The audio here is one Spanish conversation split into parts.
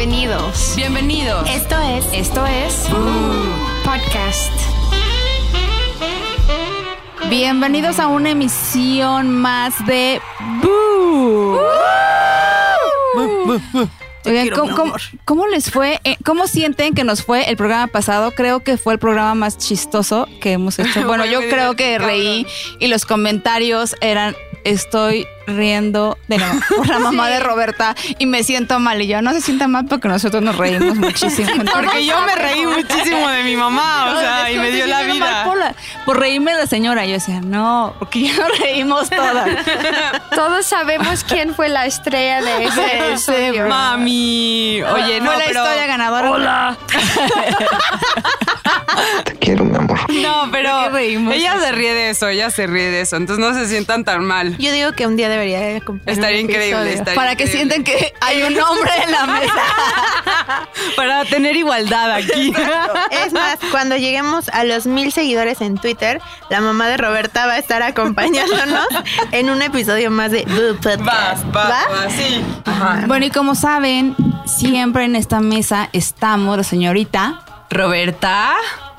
Bienvenidos. Bienvenidos. Esto es. Esto es Podcast. Bienvenidos a una emisión más de Boo. Oigan, ¿cómo, cómo- les fue? Eh, ¿Cómo sienten que nos fue el programa pasado? Creo que fue el programa más chistoso que hemos hecho. Bueno, yo creo que reí y los comentarios eran estoy riendo de la, por la mamá de Roberta y me siento mal y yo no se sienta mal porque nosotros nos reímos muchísimo. Porque yo me reí muchísimo de mi mamá, o sea, y me dio la vida. Por, la- por reírme de la señora. Yo decía, no, porque ya nos reímos todas. Todos sabemos quién fue la estrella de ese episodio. Mami, oye, no, Fue la pero historia ganadora. Hola. Te quiero, mi amor. no, ¿De pero qué reímos? ella se ríe de eso, ella se ríe de eso, entonces no se sientan tan mal. Yo digo que un día debería de acompañar Estaría increíble, estaría Para que increíble. sienten que hay un hombre en la mesa. Para tener igualdad aquí. Es más, cuando lleguemos a los mil seguidores en Twitter, la mamá de Roberta va a estar acompañándonos en un episodio más de Va, Podcast. va, va, sí. Ajá. Bueno, y como saben, siempre en esta mesa estamos la señorita. Roberta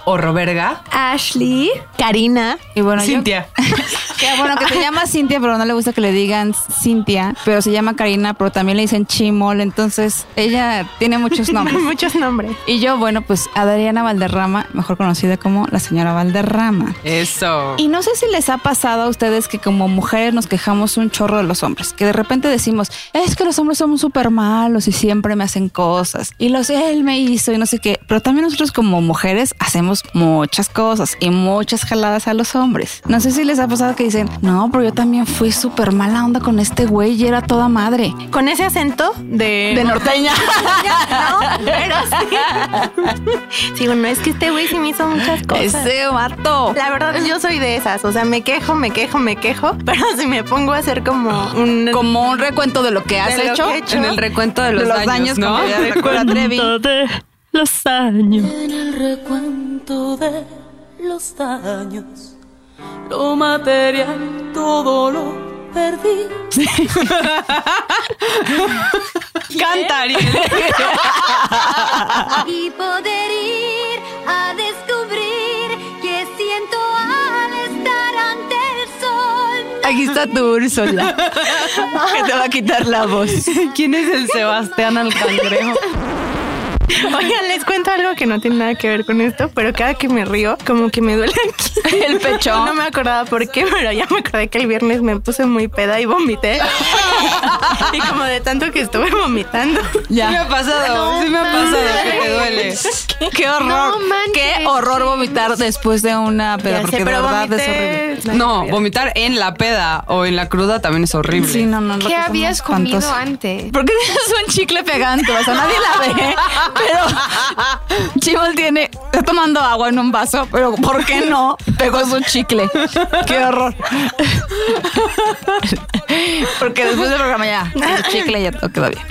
o Roberga. Ashley. Karina. Y bueno, yo- Cintia. que bueno, que se llama Cintia, pero no le gusta que le digan Cintia, pero se llama Karina, pero también le dicen Chimol, entonces ella tiene muchos nombres. Muchos nombres. Y yo, bueno, pues Adriana Valderrama, mejor conocida como la señora Valderrama. Eso. Y no sé si les ha pasado a ustedes que como mujeres nos quejamos un chorro de los hombres, que de repente decimos, es que los hombres somos súper malos y siempre me hacen cosas, y los él me hizo y no sé qué, pero también nosotros como mujeres hacemos muchas cosas y muchas jaladas a los hombres. No sé si les ha pasado que dicen, no, pero yo también fui súper mala onda con este güey y era toda madre. Con ese acento de... De norteña. No, pero sí. Sí, bueno, es que este güey sí me hizo muchas cosas. Ese vato. La verdad, yo soy de esas. O sea, me quejo, me quejo, me quejo. Pero si me pongo a hacer como un. Como un recuento de lo que has hecho. que he hecho. En el recuento de los, de los daños, ¿no? como ya recuerda Trevi. de los años. En el recuento de los daños, lo material todo lo perdí. Canta. Y poder ir a descubrir qué siento al estar ante el sol. Aquí está tu Úrsula. que te va a quitar la voz. ¿Quién es el Sebastián al cangrejo? Oigan, les cuento algo que no tiene nada que ver con esto, pero cada que me río, como que me duele aquí. El pecho. No me acordaba por qué, pero ya me acordé que el viernes me puse muy peda y vomité. y como de tanto que estuve vomitando. Sí me ha pasado, sí me ha pasado que te duele. Qué horror. No manches. Qué horror vomitar después de una peda, Ya porque sé, de verdad es horrible. No, vomitar en la peda o en la cruda también es horrible. Sí, no, no. ¿Qué habías comido antes? ¿Por qué tienes un chicle pegante? O sea, nadie la ve. Pero Chimol tiene, está tomando agua en un vaso, pero ¿por qué no pegó su chicle? Qué horror. Porque después del programa ya, el chicle ya todo quedó bien.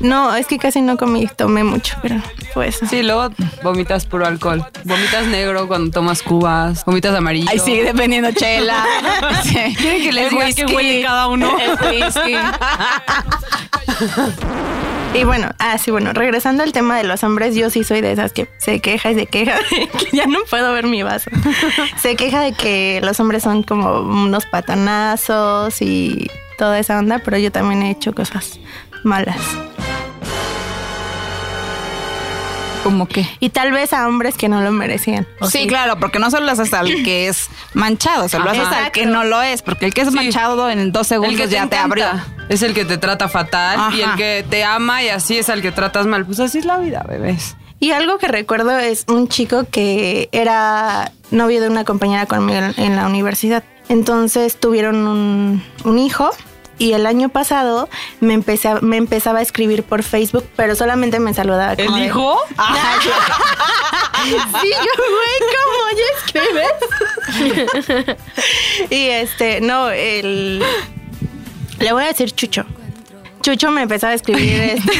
No, es que casi no comí, tomé mucho, pero pues. Sí, luego vomitas puro alcohol. Vomitas negro cuando tomas cubas. Vomitas amarillo. Ahí sigue dependiendo chela. Sí. ¿Quieren que les diga qué whisky. huele cada uno? El whisky. Y bueno, ah, sí, bueno, regresando al tema de los hombres, yo sí soy de esas que se queja y se queja de que ya no puedo ver mi vaso. Se queja de que los hombres son como unos patanazos y toda esa onda, pero yo también he hecho cosas malas. ¿Cómo qué? Y tal vez a hombres que no lo merecían. ¿o Sí, claro, porque no solo lo haces al que es manchado, se lo haces al que no lo es, porque el que es manchado en dos segundos El que te ya te encanta abrió. Es el que te trata fatal y el que te ama y así es al que tratas mal. Pues así es la vida, bebés. Y algo que recuerdo es un chico que era novio de una compañera conmigo en, en la universidad. Entonces tuvieron un, un hijo y el año pasado me, empecé a- me empezaba a escribir por Facebook, pero solamente me saludaba. ¿El como hijo? Sí, yo, güey, ¿cómo ya escribes? y este, no, el... Le voy a decir Chucho. Chucho me empezaba a escribir este,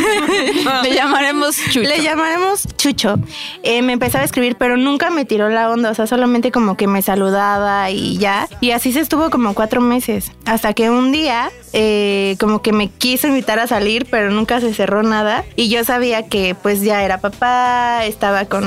Le llamaremos Chucho. Le llamaremos Chucho. Eh, me empezaba a escribir, pero nunca me tiró la onda. O sea, solamente como que me saludaba y ya. Y así se estuvo como cuatro meses. Hasta que un día, eh, como que me quiso invitar a salir, pero nunca se cerró nada. Y yo sabía que pues ya era papá, estaba con.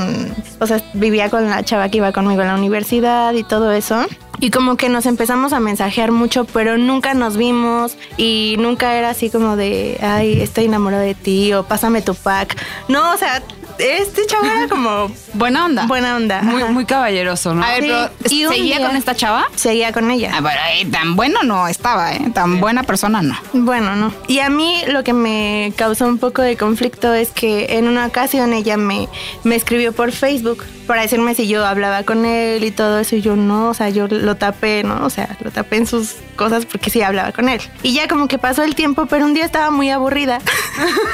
O sea, vivía con la chava que iba conmigo a la universidad y todo eso. Y como que nos empezamos a mensajear mucho, pero nunca nos vimos y nunca era así como de, ay, estoy enamorado de ti o pásame tu pack. No, o sea, este chavo era como Buena onda. buena onda. Muy, Ajá. muy caballeroso, ¿no? A ver, Sí, pero y ¿seguía día- con esta chava? Seguía con ella. Ah, eh, tan bueno no estaba, ¿eh? Tan buena persona no. Bueno, no. Y a mí lo que me causó un poco de conflicto es que en una ocasión ella me, me escribió por Facebook para decirme si yo hablaba con él y todo eso. Y yo no, o sea, yo lo tapé, ¿no? O sea, lo tapé en sus cosas porque sí hablaba con él. Y ya como que pasó el tiempo, pero un día estaba muy aburrida.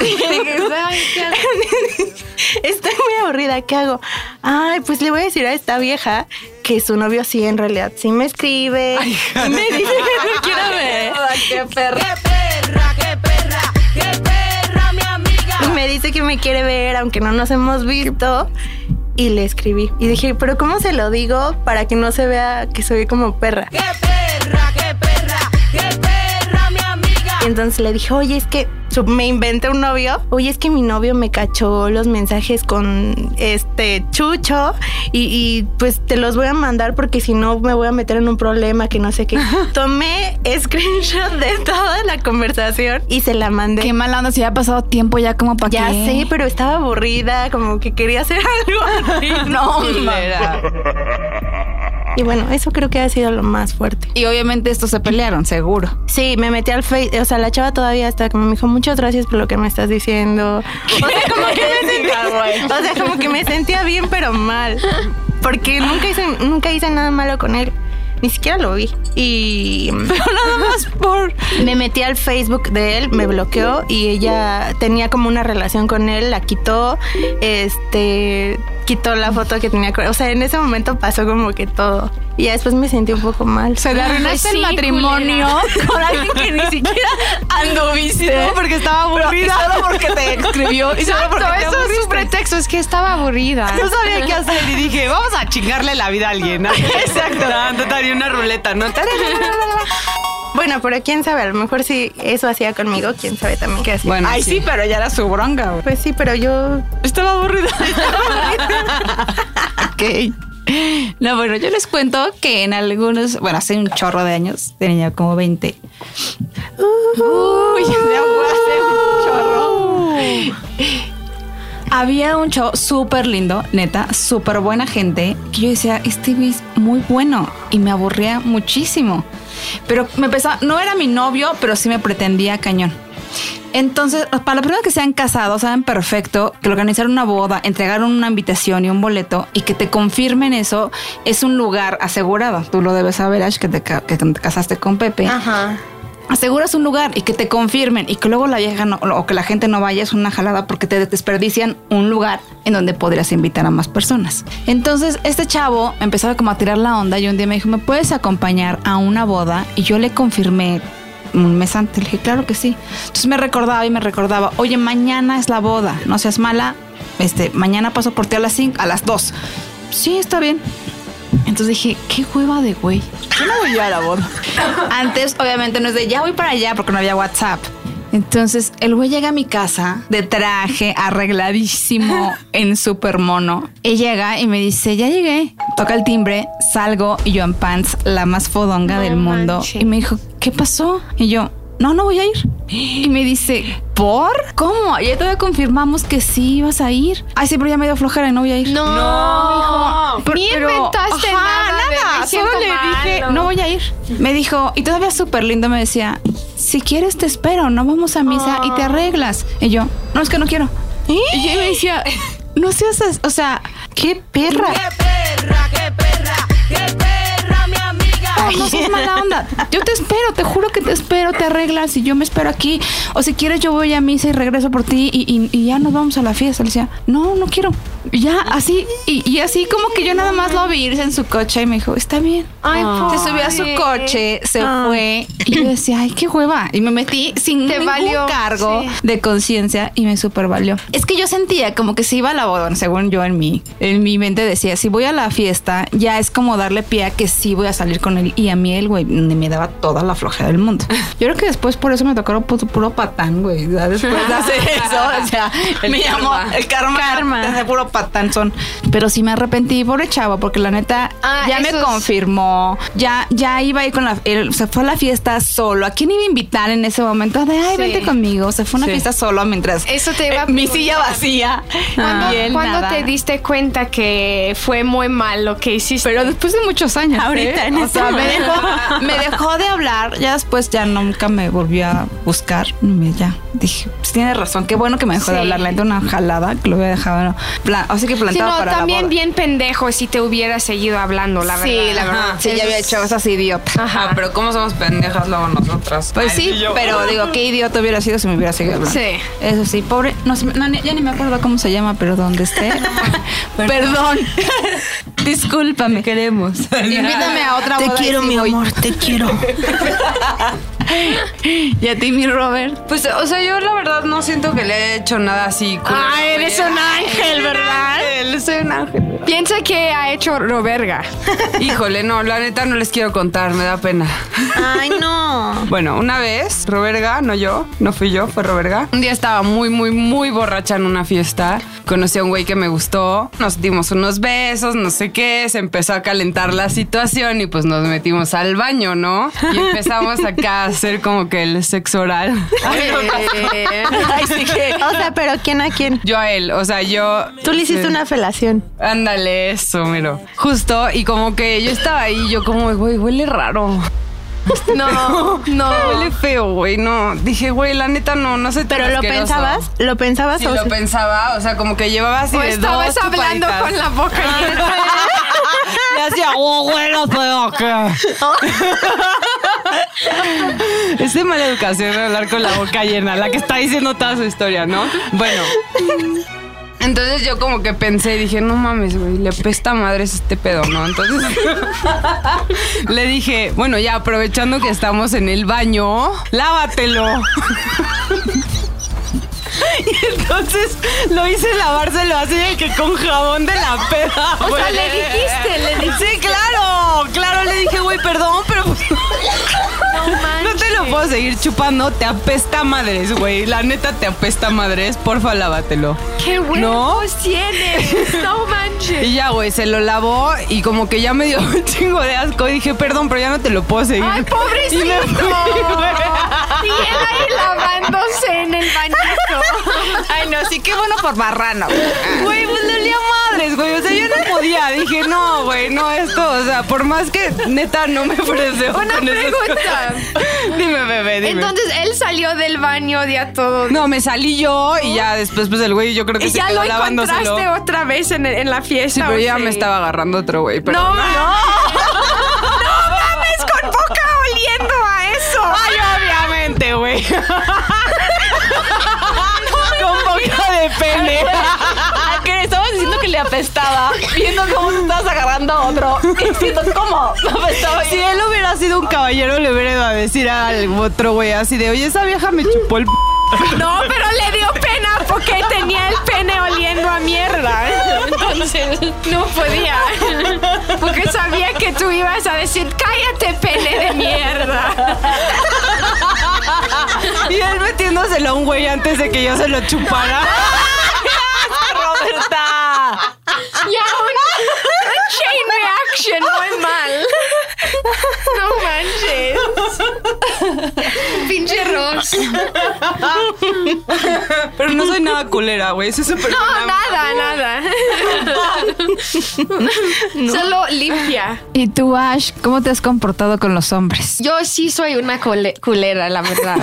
Estoy muy aburrida, ¿qué hago? Ay, pues le voy a decir a esta vieja que su novio sí en realidad sí me escribe. y me dice que me quiere ver. ¡Qué perra! Y me dice que me quiere ver, aunque no nos hemos visto. Y le escribí. Y dije, pero ¿cómo se lo digo para que no se vea que soy como perra? Y entonces le dije, oye, es que me inventé un novio. Oye, es que mi novio me cachó los mensajes con este chucho y, y, pues te los voy a mandar porque si no me voy a meter en un problema que no sé qué. Tomé screenshot de toda la conversación y se la mandé. Qué mala onda, si ya ha pasado tiempo ya como para Ya qué. sé, pero estaba aburrida, como que quería hacer algo. así. No, Culera. Y bueno, eso creo que ha sido lo más fuerte. Y obviamente estos se pelearon, seguro. Sí, me metí al Face, o sea, la chava todavía está como me dijo, muchas gracias por lo que me estás diciendo. O sea, como que me sentía, o sea, como que me sentía bien, pero mal. Porque nunca hice, nunca hice nada malo con él. Ni siquiera lo vi. Y nada más por. Me metí al Facebook de él, me bloqueó y ella tenía como una relación con él, la quitó. Este. Quitó la foto que tenía O sea, en ese momento pasó como que todo. Y ya después me sentí un poco mal. Se le arruinaste Ay, el sí, matrimonio con alguien que ni siquiera anduviste porque estaba aburrida. solo porque te escribió y solo porque Exacto, te eso es un aburriste. pretexto, es que estaba aburrida. No sabía qué hacer y dije, vamos a chingarle la vida a alguien. ¿no? Exacto. Y una ruleta, ¿no? Bueno, pero quién sabe, a lo mejor si eso hacía conmigo, quién sabe también qué hacía. Bueno, Ay, sí, pero ya era su bronca. güey. Pues sí, pero yo Estaba aburrida. Ok. No, bueno, yo les cuento que en algunos, bueno, hace un chorro de años, tenía como 20. Uy, ya fue hace un chorro. Había un chavo súper lindo, neta, súper buena gente, que yo decía, este es muy bueno y me aburría muchísimo. Pero me empezaba, no era mi novio, pero sí me pretendía cañón. Entonces, para la persona que se han casado, saben perfecto que organizar una boda, entregar una invitación y un boleto y que te confirmen eso es un lugar asegurado. Tú lo debes saber, Ash, que te, que te casaste con Pepe. Ajá. Aseguras un lugar y que te confirmen y que luego la vieja no- o que la gente no vaya es una jalada porque te desperdician un lugar en donde podrías invitar a más personas. Entonces, este chavo empezaba como a tirar la onda y un día me dijo, ¿me puedes acompañar a una boda? Y yo le confirmé un mes antes. Le dije, claro que sí. Entonces me recordaba y me recordaba, oye, mañana es la boda, no seas mala. Este, mañana paso por ti a las 5, a las 2. Sí, está bien. Entonces dije, qué hueva de güey. Yo no voy a la boda. Antes, obviamente, no es de ya voy para allá porque no había WhatsApp. Entonces, el güey llega a mi casa de traje, arregladísimo, en super mono. Y llega y me dice, ya llegué. Toca el timbre, salgo y yo en pants, la más fodonga No del mundo. Y me dijo, ¿qué pasó? Y yo, no, no voy a ir. Y me dice, ¿por? ¿Cómo? Y ya todavía confirmamos que sí ibas a ir. Ay, sí, pero ya me dio flojera y no voy a ir. No, No. Pero- ni pero- inventaste ajá, nada. nada. "Me Solo le mal", dije, ¿no? no voy a ir. Me dijo, y todavía súper lindo me decía, si quieres te espero, no vamos a misa y te arreglas. Y yo, no, es que no quiero. Y yo me decía, no seas, as- o sea, ¡Qué perra! No seas mala onda. Yo te espero, te juro que te espero, te arreglas y yo me espero aquí. O si quieres, yo voy a misa y regreso por ti y, y- y ya nos vamos a la fiesta. Le decía, no, no quiero. Y ya, así, y, y así como que yo nada más lo vi irse en su coche y me dijo, está bien. Ay, Se subió a su coche, se fue y yo decía, ay, qué hueva. Y me metí sin Te ningún valió, cargo sí. de conciencia y me super valió. Es que yo sentía como que si iba a la boda, según yo en mi, en mi mente decía, si voy a la fiesta, ya es como darle pie a que sí voy a salir con él. Y a mí el güey me daba toda la flojera del mundo. Yo creo que después por eso me tocaron pu- puro patán, güey. Después de hacer eso, o sea, El me karma. llamó el karma. Karma. De puro patán son. Pero sí me arrepentí, pobre chavo, porque la neta Ah, ya me confirmó. Ya, ya iba a ir con la. él se fue a la fiesta solo. ¿A quién iba a invitar en ese momento? De ay, Sí. vente conmigo. Se fue a una Sí. fiesta solo mientras. Eso te iba a eh, mi silla vacía. ¿Cuándo, Y él cuándo te diste cuenta que fue muy mal lo que hiciste? Pero después de muchos años. Ahorita, ¿eh? en o este sea, me momento. dejó, me dejó de hablar. Ya después ya nunca me volvió a buscar. Ya dije, pues tiene razón. Qué bueno que me dejó de Sí. hablar. La neta, una jalada que lo había dejado. No, plan, así que Sí, plantado no, para la también boda. bien pendejo si te hubiera seguido hablando, la verdad. Sí, la verdad. Sí, ya había hecho cosas idiotas. Ajá, pero ¿cómo somos pendejas luego nosotras? Pues Ay, sí, yo. pero digo, qué idiota hubiera sido si me hubiera seguido hablando. Sí. Eso sí, pobre. No, no, ya ni me acuerdo cómo se llama, pero donde esté. Perdón. Discúlpame. queremos. Invítame a otra Te boda y quiero, sí mi voy. amor, te quiero. Y a ti, mi Robert. Pues, o sea, yo la verdad no siento que le haya hecho nada así. Ah, eres un ángel, ¿verdad? Piensa que ha hecho Roberga. Híjole, no, la neta no les quiero contar, me da pena. Ay, no. Bueno, una vez, Roberga, no yo, no fui yo, fue Roberga. Un día estaba muy, muy, muy borracha en una fiesta. Conocí a un güey que me gustó. Nos dimos unos besos, no sé qué. Se empezó a calentar la situación y pues nos metimos al baño, ¿no? Y empezamos acá a hacer como que el sexo oral. Ay, sí que- O sea, pero ¿quién a quién? Yo a él, o sea, yo. Tú le hiciste Sí. una felación. Ándale, eso, miro. Justo, y como que yo estaba ahí, yo como, güey, huele raro. No, no. Huele feo, güey, no. Dije, güey, la neta no, no sé ¿Pero lo asqueroso. pensabas? ¿Lo pensabas Sí, o lo sea- pensaba, o sea, como que llevaba así O de estabas dos hablando con la boca llena. Le hacía, oh, bueno, feo, ¿qué? Es de mala educación hablar con la boca llena, la que está diciendo toda su historia, ¿no? Bueno. Entonces yo como que pensé, dije, no mames, güey, le pesta madres este pedo, ¿no? Entonces le dije, bueno, ya aprovechando que estamos en el baño, lávatelo. Y entonces lo hice lavárselo así de que con jabón de la peda. O sea, le dijiste, le dijiste. Sí, claro, claro, le dije, güey, perdón, pero no te lo puedo seguir chupando, te apesta madres, güey. La neta te apesta madres, porfa, lávatelo. ¡Qué huevos tienes! No manches. Y ya, güey, se lo lavó y como que ya me dio un chingo de asco. Y dije, perdón, pero ya no te lo puedo seguir. ¡Ay, Y pobrecito! me fui, güey. Y él ahí lavándose en el bañito. Ay, no, sí, qué bueno por marrano. Güey, pues le olía madres, güey. O sea, yo no podía. Dije, no, güey, no esto. O sea, por más que neta no me ofrece. Una pregunta. Dime, bebé, dime. Entonces él salió del baño ya todo. no, me salí yo y ya después, pues el güey, yo creo que ¿Y se ya quedó lo lavándoselo. encontraste otra vez en, en la fiesta? Sí, pero o ya sí? me estaba agarrando otro güey. Pero No, no. No mames, con boca oliendo a eso. Ay, obviamente, güey. Con boca de pene. Le apestaba, viendo cómo tú estabas agarrando a otro y diciendo cómo apestaba. Si él hubiera sido un caballero, le hubiera ido a decir al otro güey así de, oye, esa vieja me chupó el p No, pero le dio pena porque tenía el pene oliendo a mierda. Entonces no podía. Porque sabía que tú ibas a decir, cállate, pene de mierda. Y él metiéndoselo a un güey antes de que yo se lo chupara. Roberta. Ya un, un chain reaction muy mal. No manches. Pinche Ross. Pero no soy nada culera, güey. Soy súper No, buena nada, nada. Solo limpia. ¿Y tú, Ash, cómo te has comportado con los hombres? Yo sí soy una cole- culera, la verdad.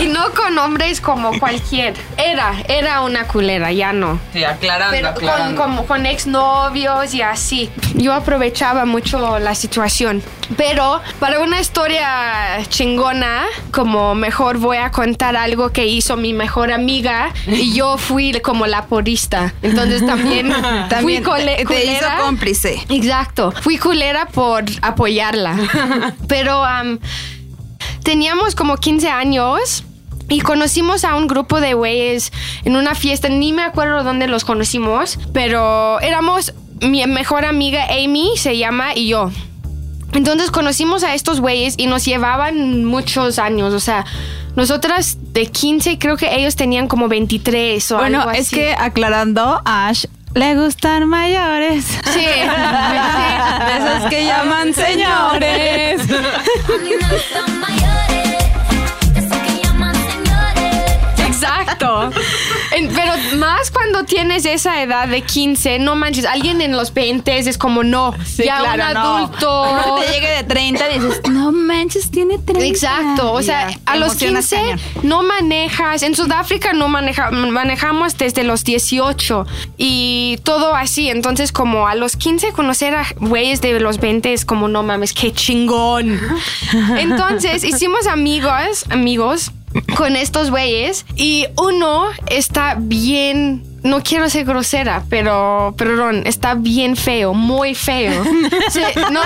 Y no con hombres como cualquier. Era, era una culera, ya no. Sí, aclarando, Pero con, aclarando. como con exnovios y así. Yo aprovechaba mucho la situación. Pero para una historia chingona, como mejor voy a contar algo que hizo mi mejor amiga y yo fui como la porista. Entonces también, También fui cole- te, te hizo culera. cómplice. Exacto. Fui culera por apoyarla. Pero am, teníamos como 15 años y conocimos a un grupo de güeyes en una fiesta. Ni me acuerdo dónde los conocimos, pero éramos mi mejor amiga Amy, se llama, y yo. Entonces conocimos a estos güeyes y nos llevaban muchos años. O sea, nosotras de 15, creo que ellos tenían como 23 o Bueno, algo es así. que aclarando, a Ash le gustan mayores. Sí. De esos que llaman señores. Exacto. En- pero más cuando tienes esa edad de 15, no manches, alguien en los 20 es como no, ya un no. adulto. Cuando te llegue de 30 dices, no manches, tiene 30. Exacto, o sea, a los emocionas 15 cañón. no manejas. En Sudáfrica no maneja, manejamos desde los 18 y todo así. Entonces, como a los 15 conocer a güeyes de los 20 es como no mames, qué chingón. Entonces, hicimos amigos, amigos con estos güeyes y uno está bien no quiero ser grosera, pero perdón, está bien feo, muy feo. Sí, no,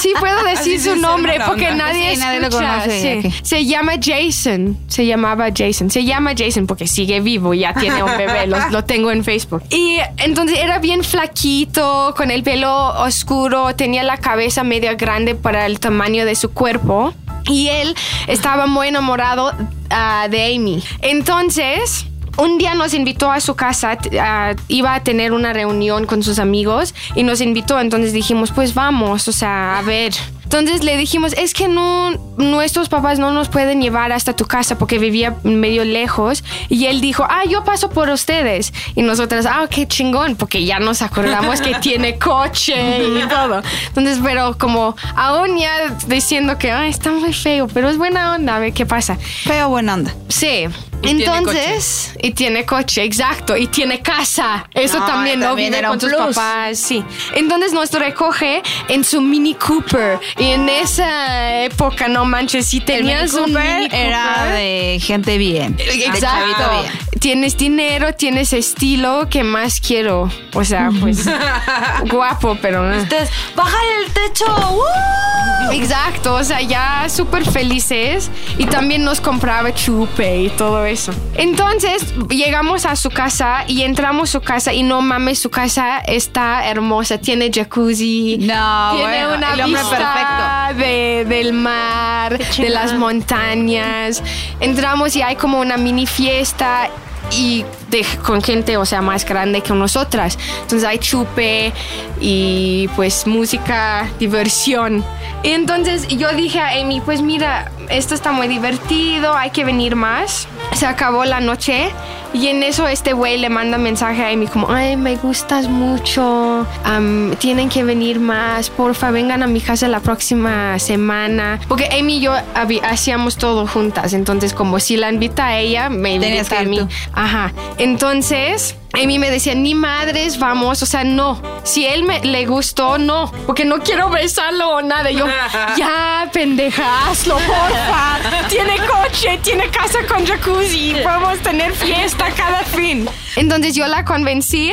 sí puedo decir Así su nombre porque nadie, Sí, nadie lo conoce, sí. Se llama Jason. Se llamaba Jason. Se llama Jason porque sigue vivo, ya tiene un bebé. Lo, lo tengo en Facebook. Y entonces era bien flaquito, con el pelo oscuro, tenía la cabeza medio grande para el tamaño de su cuerpo. Y él estaba muy enamorado ah, de Amy. Entonces, un día nos invitó a su casa, ah, iba a tener una reunión con sus amigos y nos invitó, entonces dijimos, pues vamos, o sea, a ver. Entonces le dijimos, es que no, nuestros papás no nos pueden llevar hasta tu casa porque vivía medio lejos. Y él dijo, ah, yo paso por ustedes. Y nosotras, ah, qué chingón, porque ya nos acordamos que tiene coche y todo. Entonces, pero como aún ya diciendo que, ah, está muy feo, pero es buena onda, a ver qué pasa. Feo buena onda. Sí. Y tiene Entonces, y tiene coche, exacto, y tiene casa. Eso No, también, ¿no? también Vive con sus papás, sí. Entonces nos recoge en su Mini Cooper. Y en esa época, no manches, si tenías Mini un Mini Cooper. era de gente bien. Exacto. bien. Tienes dinero, tienes estilo, ¿qué más quiero? O sea, pues guapo, pero... Entonces, bájale el techo. Exacto, o sea, ya súper felices y también nos compraba chupe y todo eso. Entonces llegamos a su casa y entramos a su casa y no mames, su casa está hermosa, tiene jacuzzi, No, tiene bueno, una vista de- del mar, de las montañas. Entramos y hay como una mini fiesta y de- con gente, o sea, más grande que nosotras. Entonces hay chupe y pues música, diversión. Y entonces yo dije a Amy, pues mira, esto está muy divertido, hay que venir más. Se acabó la noche y en eso este güey le manda mensaje a Amy como, ay, me gustas mucho, tienen que venir más, porfa, vengan a mi casa la próxima semana. Porque Amy y yo hacíamos todo juntas, entonces como si la invita a ella, me invita a mí. Ajá. Entonces, Amy me decía, ni madres, vamos, o sea, no. Si él me le gustó, no, porque no quiero besarlo o nada. Y yo, ya, pendeja, hazlo, porfa. tiene coche, tiene casa con jacuzzi, podemos tener fiesta cada fin. Entonces yo la convencí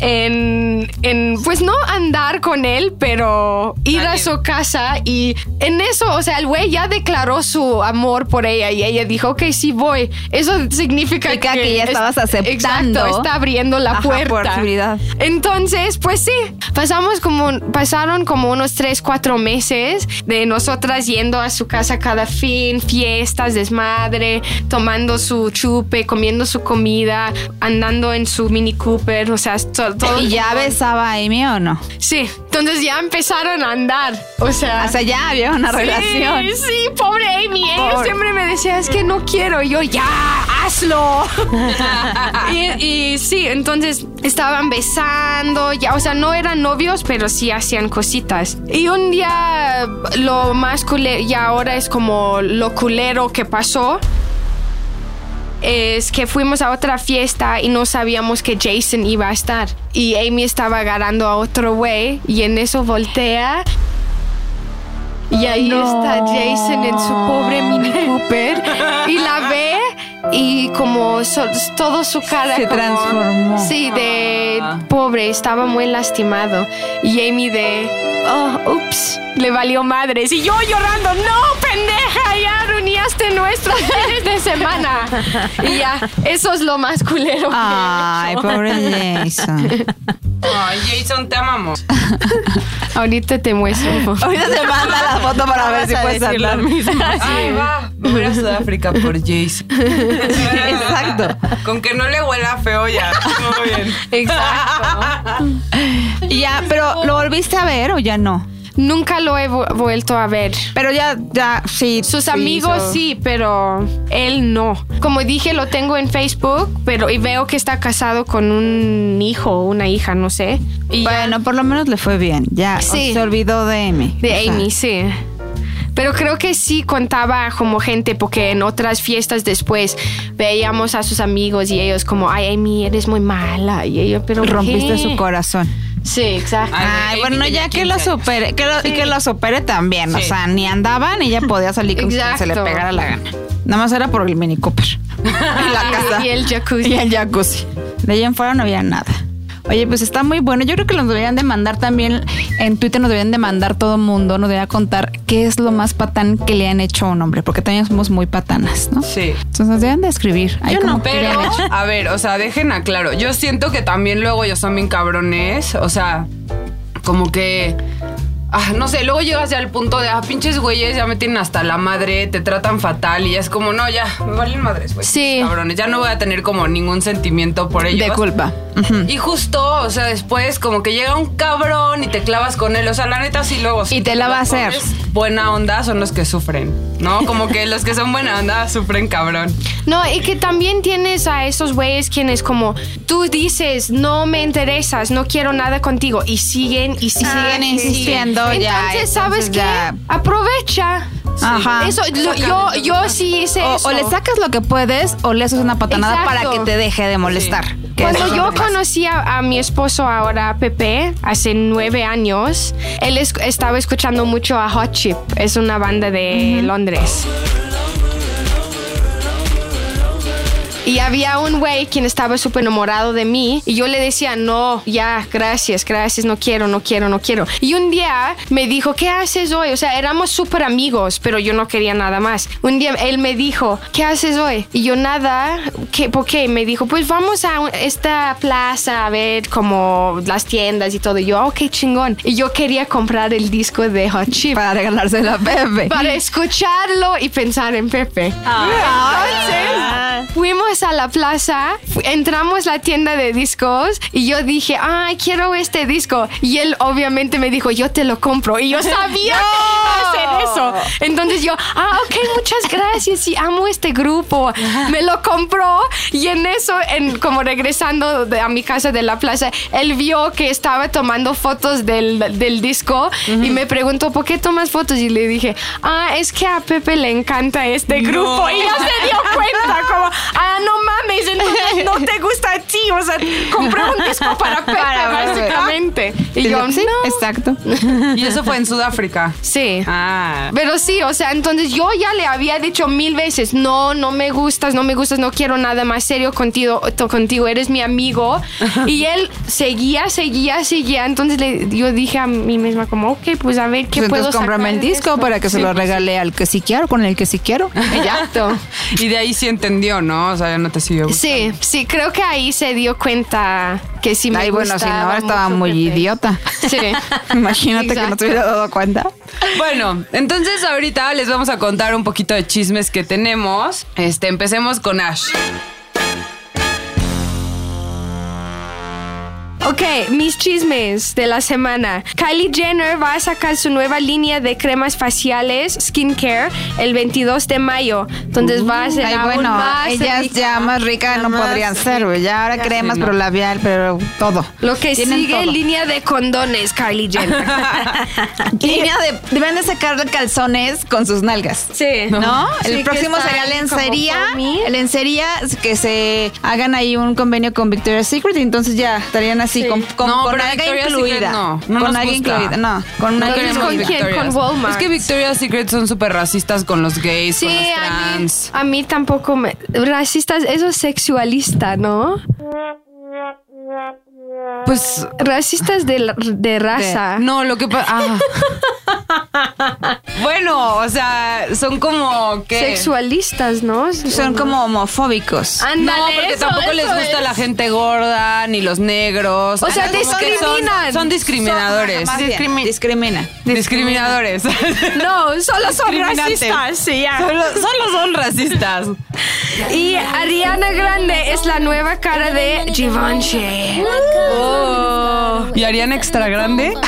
en, en, pues no andar con él, pero ir a su casa y en eso, o sea, el güey ya declaró su amor por ella y ella dijo, ok, sí voy. Eso significa Significa que ya es- estabas aceptando. Exacto, está abriendo la Ajá, puerta. por seguridad. Entonces, pues sí, pasamos como, pasaron como unos tres, cuatro meses de nosotras yendo a su casa cada fin, fiestas, desmadre, tomando su chupe, comiendo su comida, andando en su Mini Cooper, o sea, to- todo. ¿Y ya besaba a Amy o no? Sí, entonces ya empezaron a andar, o sea. O sea, ya había una relación. Sí, sí, pobre Amy. Ella Pobre. siempre me decía, es que no quiero. Y yo, ya, hazlo. y, y sí, entonces estaban besando, ya, o sea, no eran novios, pero sí hacían cositas. Y un día, lo más culero, y ahora es como lo culero que pasó. Es que fuimos a otra fiesta y no sabíamos que Jason iba a estar. Y Amy estaba agarrando a otro güey y en eso voltea. Y ahí está Jason en su pobre Mini Cooper y la ve y como so- todo su cara Se como- transformó. Sí, de pobre, estaba muy lastimado. Y Amy de, oh, ups, le valió madres. Y yo llorando, no, pendeja, ya arruinaste nuestros fines de semana. Y ya, eso es lo más culero. que he Ay, hecho. pobre Jason. Ay, Jason, te amamos. Ahorita te muestro. Ahorita se manda la foto para ver si puedes decir lo andar. mismo. Ay, va. Me voy a Sudáfrica por Jason. Exacto. Con que no le huela feo ya. Todo bien. Exacto. Y ya, pero ¿lo volviste a ver o ya no? Nunca lo he vu- vuelto a ver. Pero ya, ya, sí. Sus sí amigos sí, pero él no. Como dije, lo tengo en Facebook, pero y veo que está casado con un hijo o una hija, no sé. Y ya- Bueno, por lo menos le fue bien. Ya Sí. se olvidó de Amy. de O sea, Amy, sí. Pero creo que sí contaba como gente, porque en otras fiestas después veíamos a sus amigos y ellos como, ay, Amy, eres muy mala. Y ellos, pero Rompiste ¿qué? su corazón. Sí, exacto. Ay, Ay, bueno, ya que 15 lo supere, que lo, y que lo supere también. O sea, ni andaba ni ella podía salir con quien se le pegara la gana. Nada más era por el Mini Cooper. y la casa. Y el jacuzzi. Y el jacuzzi. De ahí en fuera no había nada. Oye, pues está muy bueno. Yo creo que nos deberían de mandar también en Twitter, nos deberían de mandar todo el mundo, nos debería contar qué es lo más patán que le han hecho a un hombre, porque también somos muy patanas, ¿no? Sí. Entonces nos deben de escribir. Ahí Yo no, pero, a ver, o sea, dejen a claro. Yo siento que también luego ellos son bien cabrones. O sea, como que. Ah, no sé, luego llegas ya al punto de, ah, pinches güeyes, ya me tienen hasta la madre, te tratan fatal y ya es como, no, ya, me valen madres, güey. Sí. Cabrones, ya no voy a tener como ningún sentimiento por ellos. De culpa. Y justo, o sea, después como que llega un cabrón y te clavas con él. O sea, la neta sí luego... Y te la va a hacer. Buena onda son los que sufren, ¿no? Como que los que son buena onda sufren cabrón. No, y que también tienes a esos güeyes quienes como tú dices, no me interesas, no quiero nada contigo y siguen y siguen, Siguen y insistiendo, siguen. ya, Entonces, ¿sabes entonces qué? Aprovecha. Ajá. Eso, lo- yo, yo sí hice O, eso. o le sacas lo que puedes o le haces una patanada Exacto. para que te deje de molestar. Cuando yo conocí a, a mi esposo ahora, Pepe, hace nueve años, él es- estaba escuchando mucho a Hot Chip. Es una banda de Londres. Y había un güey quien estaba súper enamorado de mí y yo le decía, no, ya, gracias, gracias, no quiero, no quiero, no quiero. Y un día me dijo, ¿qué haces hoy? O sea, éramos súper amigos, pero yo no quería nada más. Un día él me dijo, ¿qué haces hoy? Y yo nada, ¿qué, ¿por qué? Me dijo, pues vamos a esta plaza a ver como las tiendas y todo. Y yo, ok, chingón. Y yo quería comprar el disco de Hot Chip para regalarse la Pepe. para escucharlo y pensar en Pepe. Entonces, fuimos a la plaza, entramos la tienda de discos y yo dije, ay, quiero este disco. Y él obviamente me dijo, yo te lo compro. Y yo sabía que iba a hacer eso. Entonces yo, ah, ok, muchas gracias y amo este grupo. Me lo compró y en eso, en, como regresando de- a mi casa de la plaza, él vio que estaba tomando fotos del, del disco y me preguntó, ¿por qué tomas fotos? Y le dije, ah, es que a Pepe le encanta este grupo. Y ya se dio cuenta, como, ah, no mames, entonces no te gusta a ti. O sea, compré un disco para Pepe, básicamente. Y Y yo, sí, no. exacto. Y eso fue en Sudáfrica. Sí. Ah. Pero sí, o sea, entonces yo ya le había dicho mil veces, no, no me gustas, no me gustas, no quiero nada más serio contigo, contigo eres mi amigo. y él seguía, seguía, seguía. Entonces le- yo dije a mí misma como, ok, pues a ver qué Pues puedo entonces cómprame el disco esto?" para que se lo regale al que sí quiero, con el que sí quiero. Exacto. Y de ahí sí entendió, ¿no? O sea, no te siguió. Sí, sí, creo que ahí se dio cuenta que sí me Ay, bueno, si no, estaba muy Pepe. idiota. Sí. Imagínate que no te hubiera dado cuenta. Bueno, entonces ahorita les vamos a contar un poquito de chismes que tenemos. Este, empecemos con Ash. Ok, mis chismes de la semana. Kylie Jenner va a sacar su nueva línea de cremas faciales skincare el 22 de mayo. Entonces va a ser Ay, aún bueno, más ellas rica. ya más ricas no Más podrían ser, güey. Ya ahora cremas, sí, no. pero labial, pero todo. Lo que Tienen sigue todo. línea de condones, Kylie Jenner. Línea de, deben de sacar calzones con sus nalgas. sí. ¿No? Sí, el próximo sería lencería. Lencería, que se hagan ahí un convenio con Victoria's Secret y entonces ya estarían así, Sí. Con, con, No, con Victoria's incluida. Secret no, no con gusta. incluida. No, con una ¿con quién? ¿Con Walmart? Es que Victoria's Secret son súper racistas con los gays, Sí, con los a mí, trans. a mí tampoco me... Racistas, eso es sexualista, ¿no? Pues Racistas de, de raza. no, lo que pasa. bueno, o sea, son como que. Sexualistas, ¿no? Son como homofóbicos. No, Ándale, porque eso, tampoco les gusta es. la gente gorda ni los negros. O sea, son- discriminan. Son, discriminadores. Discrimi- discrimina. discriminadores. No, solo son racistas. Sí, ya. solo, solo son racistas. Y Ariana Grande es la nueva cara de Givenchy. Oh. ¿Y Ariana extra grande?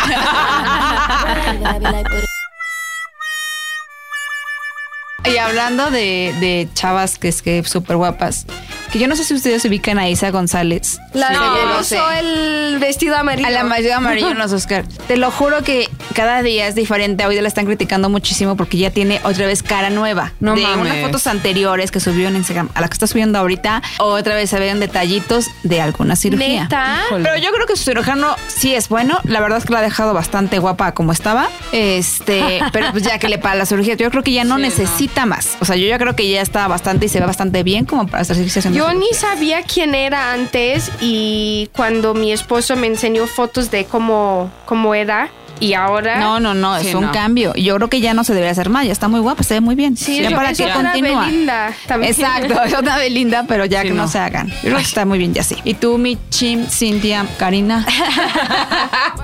Y hablando de, de chavas que es que súper guapas, que yo no sé si ustedes ubican a Isa González. La que lo usó el vestido amarillo. A la mayoría amarillo en los Oscar. Te lo juro que cada día es diferente. Hoy la están criticando muchísimo porque ya tiene otra vez cara nueva. No de mames. unas fotos anteriores que subió en Instagram a la que está subiendo ahorita, otra vez se ven detallitos de alguna cirugía. Neta. Pero yo creo que su cirujano sí es bueno. La verdad es que la ha dejado bastante guapa como estaba. Este, pero pues ya que le para la cirugía, yo creo que ya no Sí, no. necesita más. O sea, yo ya creo que ya está bastante y se ve bastante bien como para hacer haciendo Yo cirugía. ni sabía quién era antes y cuando mi esposo me enseñó fotos de cómo, cómo era y ahora... No, no, no, Sí, es un no. cambio. Yo creo que ya no se debería hacer más, ya está muy guapa, se ve muy bien. Sí, ya yo- para es qué otra continúa. Belinda también. Exacto, es otra Belinda, pero ya Sí, que no. no. se hagan. Yo creo que está muy bien ya sí. Y tú, mi Chim, Cintia, Karina.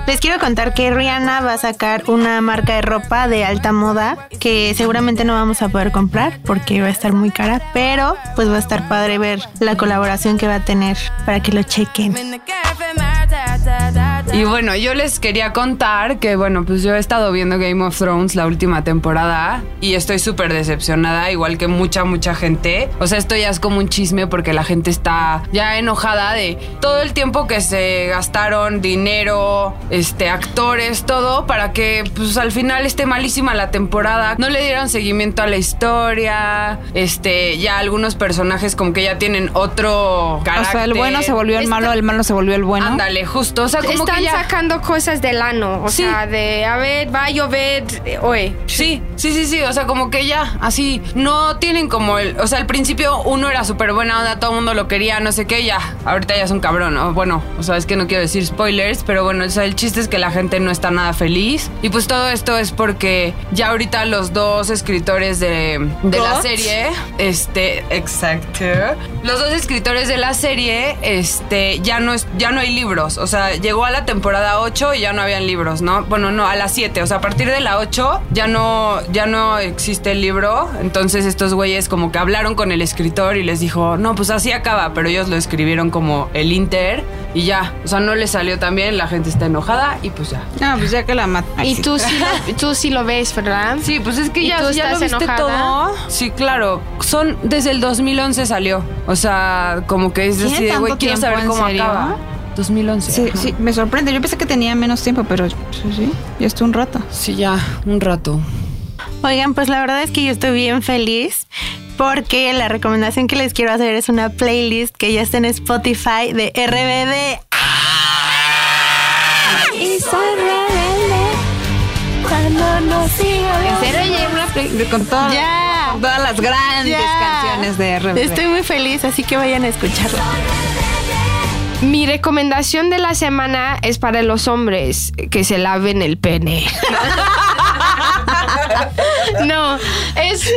Les quiero contar que Rihanna va a sacar una marca de ropa de alta moda que seguramente no vamos a poder comprar porque va a estar muy cara, pero pues va a estar padre ver la colaboración que va a tener para que lo chequen. Y bueno, yo les quería contar que, bueno, pues yo he estado viendo Game of Thrones la última temporada y estoy súper decepcionada, igual que mucha, mucha gente. O sea, esto ya es como un chisme porque la gente está ya enojada de todo el tiempo que se gastaron, dinero, este, actores, todo, para que, pues al final esté malísima la temporada. No le dieron seguimiento a la historia, este, ya algunos personajes como que ya tienen otro O carácter. sea, el bueno se volvió el malo, el malo se volvió el bueno. Ándale, justo. O sea, como Están que ya. sacando cosas del ano, o Sí. sea, de, a ver, va a llover, oye. Sí, sí, sí, sí. O sea, como que ya, así. No tienen como el. O sea, al principio uno era súper buena onda, todo el mundo lo quería, no sé qué, ya. Ahorita ya es un cabrón, ¿no? Bueno, o sea, es que no quiero decir spoilers, pero bueno, o sea, el chiste es que la gente no está nada feliz. Y pues todo esto es porque ya ahorita los dos escritores de, de la serie, este, exacto. Los dos escritores de la serie, este, ya no, es, ya no hay libros. O sea, llegó a la temporada 8 y ya no habían libros, ¿no? Bueno, no, a la 7. O sea, a partir de la 8 ya no, ya no existe el libro. Entonces estos güeyes como que hablaron con el escritor y les dijo, no, pues así acaba. Pero ellos lo escribieron como el Inter y ya. O sea, no les salió tan bien, la gente está enojada y pues ya. No, pues ya que la mata. Y tú sí, lo, tú sí lo ves, ¿verdad? Sí, pues es que ¿Y ya, tú ya lo estás viste enojada? todo. Sí, claro. Son desde el 2011 salió. O sea, como que es ¿Tiene así de, güey, quiero saber cómo serio? acaba. 2011. Sí, ajá. sí, me sorprende. Yo pensé que tenía menos tiempo, pero sí, sí, ya estuvo un rato. Sí, ya, un rato. Oigan, pues la verdad es que yo estoy bien feliz porque la recomendación que les quiero hacer es una playlist que ya está en Spotify de RBD. Y soy rebelde cuando no sigo ¿En serio ya una play- con todas, Ya. con todas las grandes Ya. canciones de RBD? Estoy muy feliz, así que vayan a escucharla. Mi recomendación de la semana es para los hombres que se laven el pene. No, es.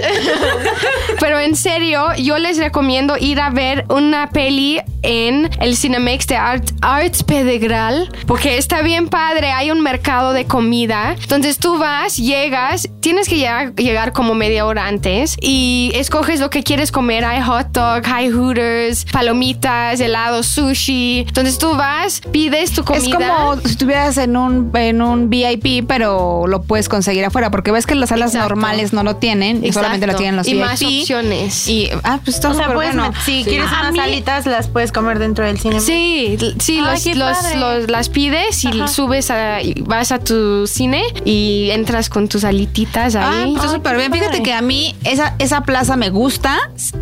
Pero en serio, yo les recomiendo ir a ver una peli en el Cinemex de Art, Arts Pedregral, porque está bien padre. Hay un mercado de comida. Entonces tú vas, llegas, tienes que llegar, llegar como media hora antes y escoges lo que quieres comer. Hay hot dog, hay hooters, palomitas, helado, sushi. Entonces tú vas, pides tu comida. Es como si estuvieras en un, en un VIP, pero lo puedes conseguir afuera, porque ves que las salas Exacto. normales no lo tienen y solamente lo Exacto. tienen los Y VIP. más opciones. Y, ah, pues está O sea, puedes, bueno. si Sí. quieres A unas mí- alitas, las puedes comer dentro del cine. Sí, sí, Ay, los, las pides y subes a, y vas a tu cine y entras con tus alititas Ah, ahí. pues está súper bien. Fíjate que a mí esa, esa plaza me gusta.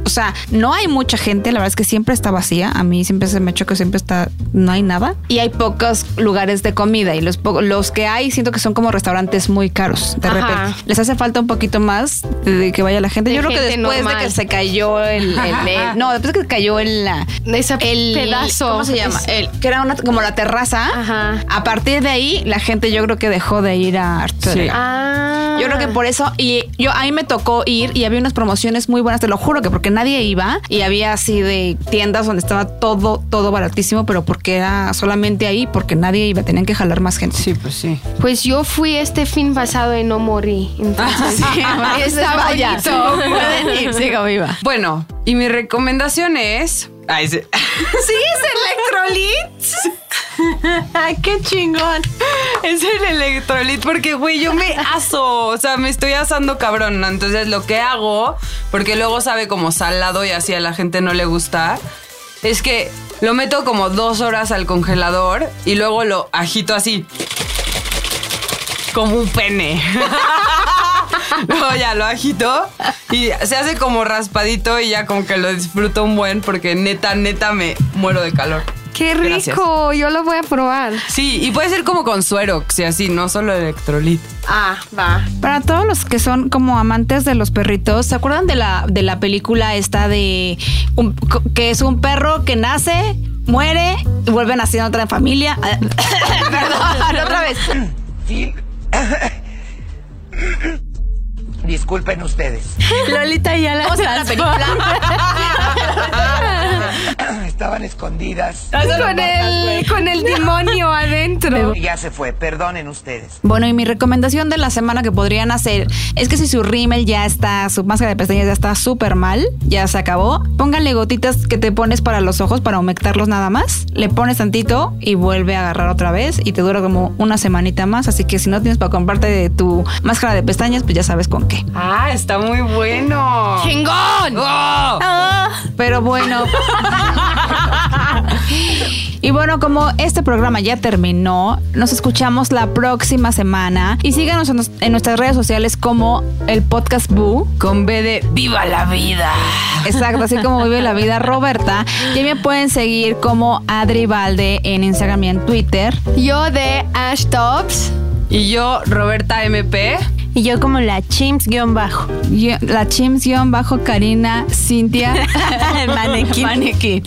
O sea, no hay mucha gente. La verdad es que siempre está vacía. A mí siempre se me que siempre está, no hay nada. Y hay pocos lugares de comida. Y los, po- los que hay siento que son como restaurantes muy caros. De Ajá. repente. Les hace falta un poquito más de, que vaya la gente. De Yo creo que después de que se cayó el, el- el- no, después de que cayó el, la- Ese el pedazo. ¿Cómo se llama? Es- El, que era una, como la terraza. Ajá. A partir de ahí, la gente yo creo que dejó de ir a Arturo. Ah. Yo creo que por eso, y yo a mí me tocó ir y había unas promociones muy buenas, te lo juro que porque nadie iba y había así de tiendas donde estaba todo, todo baratísimo, pero porque era solamente ahí, porque nadie iba, tenían que jalar más gente. Sí, pues sí. Pues yo fui este fin pasado y no morí. Entonces, está Vaya, bonito. pueden ir, siga viva. Bueno, y mi recomendación es. Ay, sí. ¿Sí es electrolit? Ay, qué chingón. Es el electrolit porque, güey, yo me aso. O sea, me estoy asando cabrón. ¿no? Entonces, lo que hago, porque luego sabe como salado y así a la gente no le gusta, es que lo meto como dos horas al congelador y luego lo agito así. Como un pene. Luego ya lo agito y se hace como raspadito y ya como que lo disfruto un buen porque neta, neta me muero de calor. Qué Gracias. rico. Yo lo voy a probar. Sí, y puede ser como con suero, si así, no solo electrolit. Ah, va. Para todos los que son como amantes de los perritos, ¿se acuerdan de la, de la película esta de un- que es un perro que nace, muere y vuelve a nacer en otra familia? Perdón, otra vez. Disculpen ustedes. Lolita ya la ¿Cómo se llama la película? Estaban escondidas. Con el, con el demonio adentro. Y ya se fue. Perdonen ustedes. Bueno, y mi recomendación de la semana que podrían hacer es que si su rímel ya está, su máscara de pestañas ya está súper mal, ya se acabó, pónganle gotitas que te pones para los ojos para humectarlos nada más, le pones tantito y vuelve a agarrar otra vez y te dura como una semanita más, así que si no tienes para comprarte de tu máscara de pestañas, pues ya sabes con qué. Ah, está muy bueno. ¡Chingón! ¡Oh! Pero bueno. Y bueno, como este programa ya terminó, nos escuchamos la próxima semana y síganos en, nos- en nuestras redes sociales como el podcast Boo. Con B de Viva la vida. Exacto, así como vive la vida Roberta. Y me pueden seguir como Adri Valde en Instagram y en Twitter. Yo de Ash Tops. Y yo, Roberta MP. Y yo como la chimps-bajo. Y la Chims-bajo Karina Cintia Manequín. Manequín.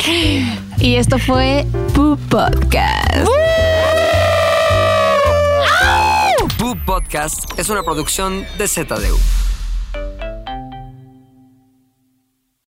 Y esto fue Boo Podcast. Poop Podcast es una producción de ZDU.